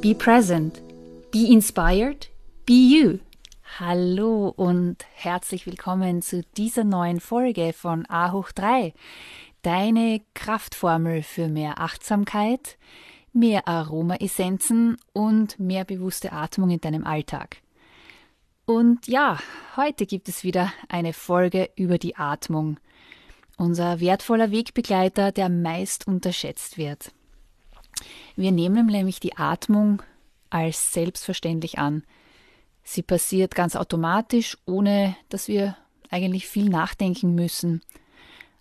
be present, be inspired, be you. Hallo und herzlich willkommen zu dieser neuen Folge von A hoch 3, deine Kraftformel für mehr Achtsamkeit, mehr Aromaessenzen und mehr bewusste Atmung in deinem Alltag. Und ja, heute gibt es wieder eine Folge über die Atmung. Unser wertvoller Wegbegleiter, der meist unterschätzt wird. Wir nehmen nämlich die Atmung als selbstverständlich an. Sie passiert ganz automatisch, ohne dass wir eigentlich viel nachdenken müssen.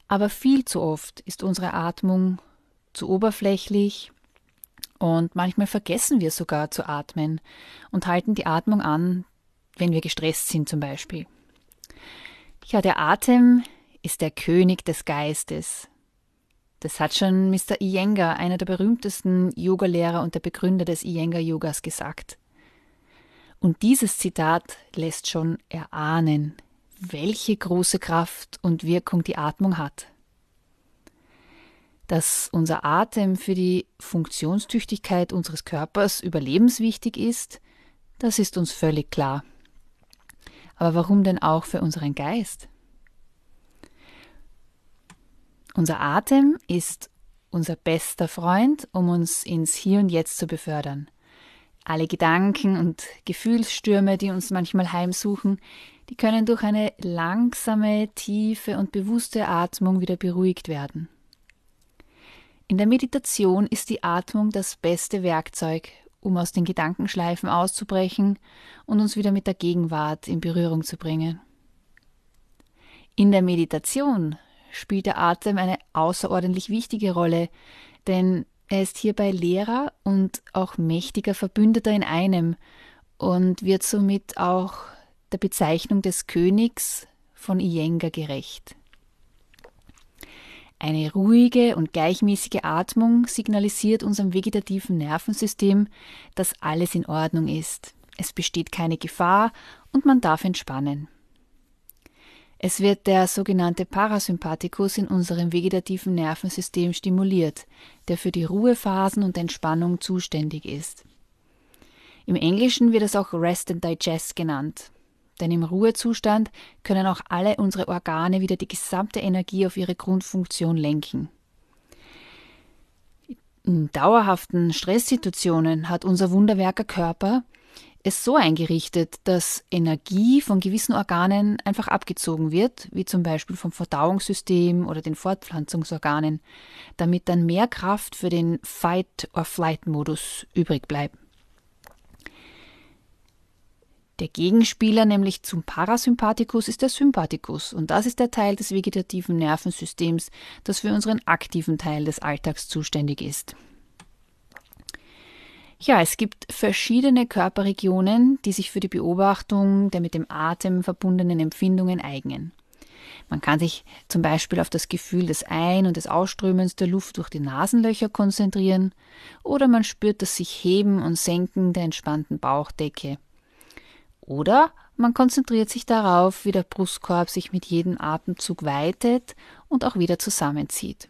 Aber viel zu oft ist unsere Atmung zu oberflächlich und manchmal vergessen wir sogar zu atmen und halten die Atmung an, wenn wir gestresst sind zum Beispiel. Ja, der Atem ist der König des Geistes. Das hat schon Mr. Iyengar, einer der berühmtesten Yogalehrer und der Begründer des Iyengar-Yogas, gesagt. Und dieses Zitat lässt schon erahnen, welche große Kraft und Wirkung die Atmung hat. Dass unser Atem für die Funktionstüchtigkeit unseres Körpers überlebenswichtig ist, das ist uns völlig klar. Aber warum denn auch für unseren Geist? Unser Atem ist unser bester Freund, um uns ins Hier und Jetzt zu befördern. Alle Gedanken und Gefühlsstürme, die uns manchmal heimsuchen, die können durch eine langsame, tiefe und bewusste Atmung wieder beruhigt werden. In der Meditation ist die Atmung das beste Werkzeug, um aus den Gedankenschleifen auszubrechen und uns wieder mit der Gegenwart in Berührung zu bringen. In der Meditation spielt der Atem eine außerordentlich wichtige Rolle, denn er ist hierbei Lehrer und auch mächtiger Verbündeter in einem und wird somit auch der Bezeichnung des Königs von Iyengar gerecht. Eine ruhige und gleichmäßige Atmung signalisiert unserem vegetativen Nervensystem, dass alles in Ordnung ist. Es besteht keine Gefahr und man darf entspannen. Es wird der sogenannte Parasympathikus in unserem vegetativen Nervensystem stimuliert, der für die Ruhephasen und Entspannung zuständig ist. Im Englischen wird es auch Rest and Digest genannt. Denn im Ruhezustand können auch alle unsere Organe wieder die gesamte Energie auf ihre Grundfunktion lenken. In dauerhaften Stresssituationen hat unser Wunderwerker Körper es so eingerichtet, dass Energie von gewissen Organen einfach abgezogen wird, wie zum Beispiel vom Verdauungssystem oder den Fortpflanzungsorganen, damit dann mehr Kraft für den Fight-or-Flight-Modus übrig bleibt. Der Gegenspieler, nämlich zum Parasympathikus, ist der Sympathikus und das ist der Teil des vegetativen Nervensystems, das für unseren aktiven Teil des Alltags zuständig ist. Ja, es gibt verschiedene Körperregionen, die sich für die Beobachtung der mit dem Atem verbundenen Empfindungen eignen. Man kann sich zum Beispiel auf das Gefühl des Ein- und des Ausströmens der Luft durch die Nasenlöcher konzentrieren oder man spürt das sich Heben und Senken der entspannten Bauchdecke oder man konzentriert sich darauf, wie der Brustkorb sich mit jedem Atemzug weitet und auch wieder zusammenzieht.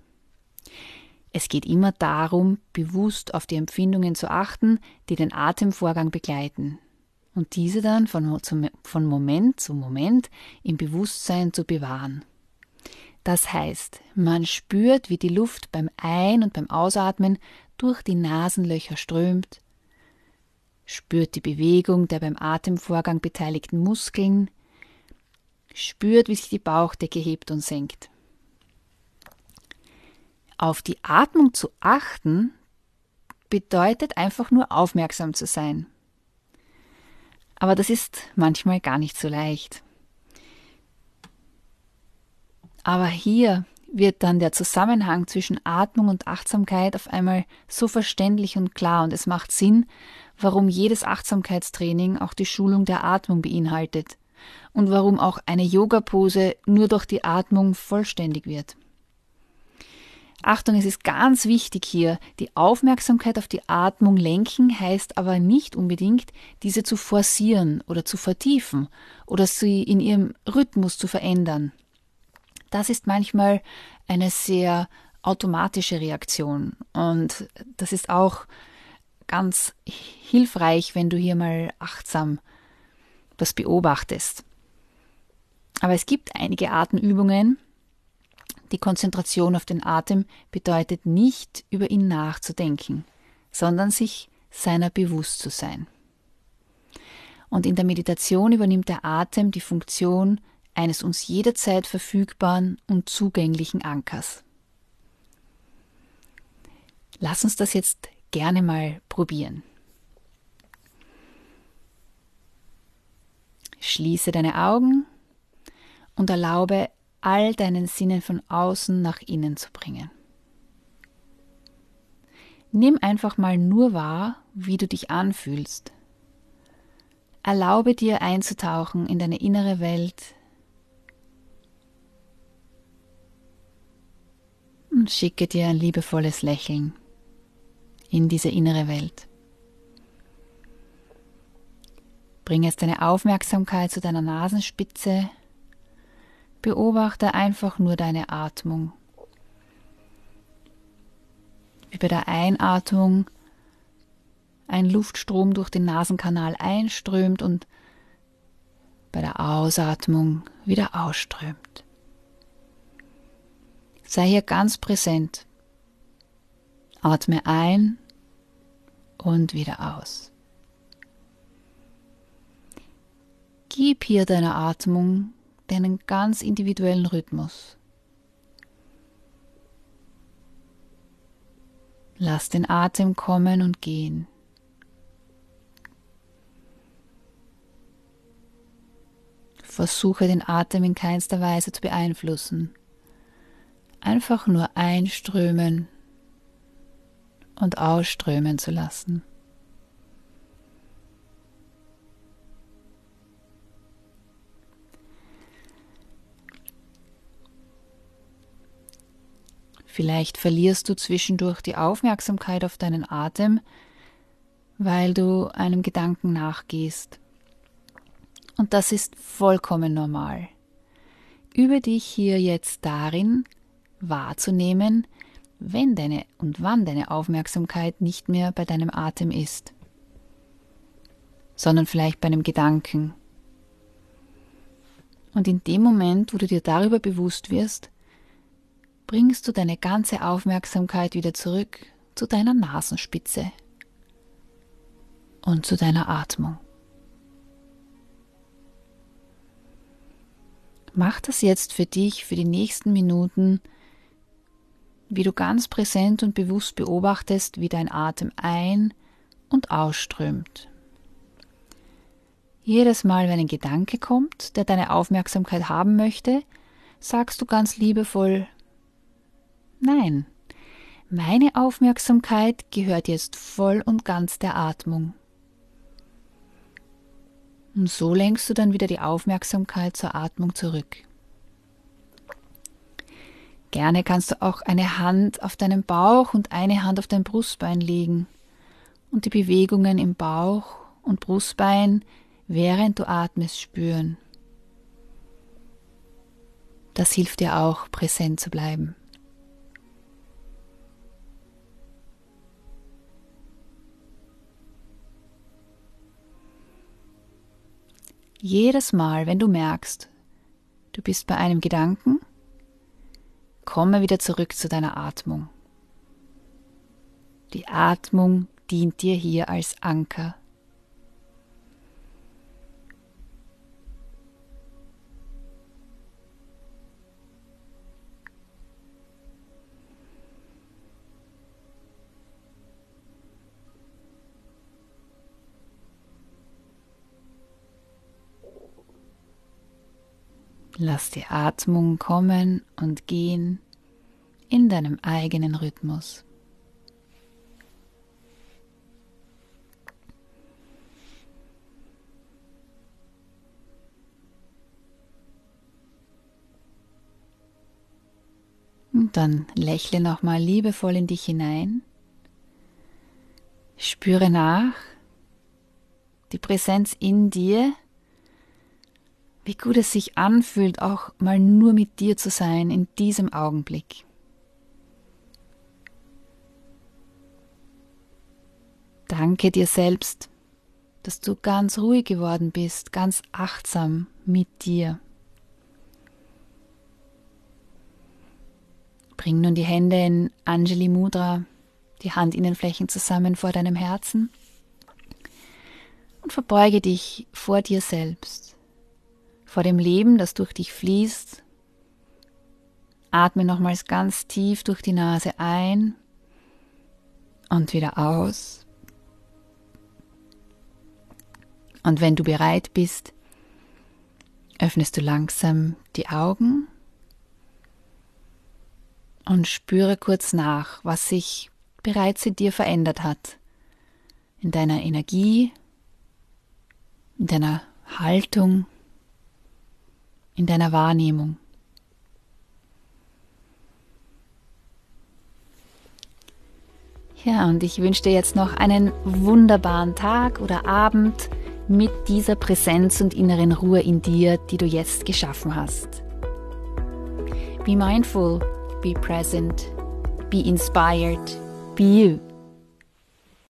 Es geht immer darum, bewusst auf die Empfindungen zu achten, die den Atemvorgang begleiten und diese dann von, von Moment zu Moment im Bewusstsein zu bewahren. Das heißt, man spürt, wie die Luft beim Ein- und beim Ausatmen durch die Nasenlöcher strömt, spürt die Bewegung der beim Atemvorgang beteiligten Muskeln, spürt, wie sich die Bauchdecke hebt und senkt. Auf die Atmung zu achten bedeutet einfach nur aufmerksam zu sein. Aber das ist manchmal gar nicht so leicht. Aber hier wird dann der Zusammenhang zwischen Atmung und Achtsamkeit auf einmal so verständlich und klar und es macht Sinn, warum jedes Achtsamkeitstraining auch die Schulung der Atmung beinhaltet und warum auch eine Yoga-Pose nur durch die Atmung vollständig wird. Achtung, es ist ganz wichtig hier, die Aufmerksamkeit auf die Atmung lenken heißt aber nicht unbedingt, diese zu forcieren oder zu vertiefen oder sie in ihrem Rhythmus zu verändern. Das ist manchmal eine sehr automatische Reaktion und das ist auch ganz hilfreich, wenn du hier mal achtsam das beobachtest. Aber es gibt einige Atemübungen, die Konzentration auf den Atem bedeutet nicht, über ihn nachzudenken, sondern sich seiner bewusst zu sein. Und in der Meditation übernimmt der Atem die Funktion eines uns jederzeit verfügbaren und zugänglichen Ankers. Lass uns das jetzt gerne mal probieren. Schließe deine Augen und erlaube all deinen Sinnen von außen nach innen zu bringen. Nimm einfach mal nur wahr, wie du dich anfühlst. Erlaube dir einzutauchen in deine innere Welt und schicke dir ein liebevolles Lächeln in diese innere Welt. Bring jetzt deine Aufmerksamkeit zu deiner Nasenspitze Beobachte einfach nur deine Atmung. Wie bei der Einatmung ein Luftstrom durch den Nasenkanal einströmt und bei der Ausatmung wieder ausströmt. Sei hier ganz präsent. Atme ein und wieder aus. Gib hier deiner Atmung deinen ganz individuellen Rhythmus. Lass den Atem kommen und gehen. Versuche den Atem in keinster Weise zu beeinflussen. Einfach nur einströmen und ausströmen zu lassen. Vielleicht verlierst du zwischendurch die Aufmerksamkeit auf deinen Atem, weil du einem Gedanken nachgehst. Und das ist vollkommen normal. Übe dich hier jetzt darin, wahrzunehmen, wenn deine und wann deine Aufmerksamkeit nicht mehr bei deinem Atem ist, sondern vielleicht bei einem Gedanken. Und in dem Moment, wo du dir darüber bewusst wirst, bringst du deine ganze Aufmerksamkeit wieder zurück zu deiner Nasenspitze und zu deiner Atmung. Mach das jetzt für dich für die nächsten Minuten, wie du ganz präsent und bewusst beobachtest, wie dein Atem ein- und ausströmt. Jedes Mal, wenn ein Gedanke kommt, der deine Aufmerksamkeit haben möchte, sagst du ganz liebevoll Nein, meine Aufmerksamkeit gehört jetzt voll und ganz der Atmung. Und so lenkst du dann wieder die Aufmerksamkeit zur Atmung zurück. Gerne kannst du auch eine Hand auf deinen Bauch und eine Hand auf dein Brustbein legen und die Bewegungen im Bauch und Brustbein während du atmest spüren. Das hilft dir auch, präsent zu bleiben. Jedes Mal, wenn du merkst, du bist bei einem Gedanken, komme wieder zurück zu deiner Atmung. Die Atmung dient dir hier als Anker. Lass die Atmung kommen und gehen in deinem eigenen Rhythmus. Und dann lächle nochmal liebevoll in dich hinein. Spüre nach die Präsenz in dir, wie gut es sich anfühlt, auch mal nur mit dir zu sein in diesem Augenblick. Danke dir selbst, dass du ganz ruhig geworden bist, ganz achtsam mit dir. Bring nun die Hände in Anjali Mudra, die Handinnenflächen zusammen vor deinem Herzen und verbeuge dich vor dir selbst, vor dem Leben, das durch dich fließt. Atme nochmals ganz tief durch die Nase ein und wieder aus. Und wenn du bereit bist, öffnest du langsam die Augen und spüre kurz nach, was sich bereits in dir verändert hat. In deiner Energie, in deiner Haltung, in deiner Wahrnehmung. Ja, und ich wünsche dir jetzt noch einen wunderbaren Tag oder Abend mit dieser Präsenz und inneren Ruhe in dir, die du jetzt geschaffen hast. Be mindful be present, be inspired, be you.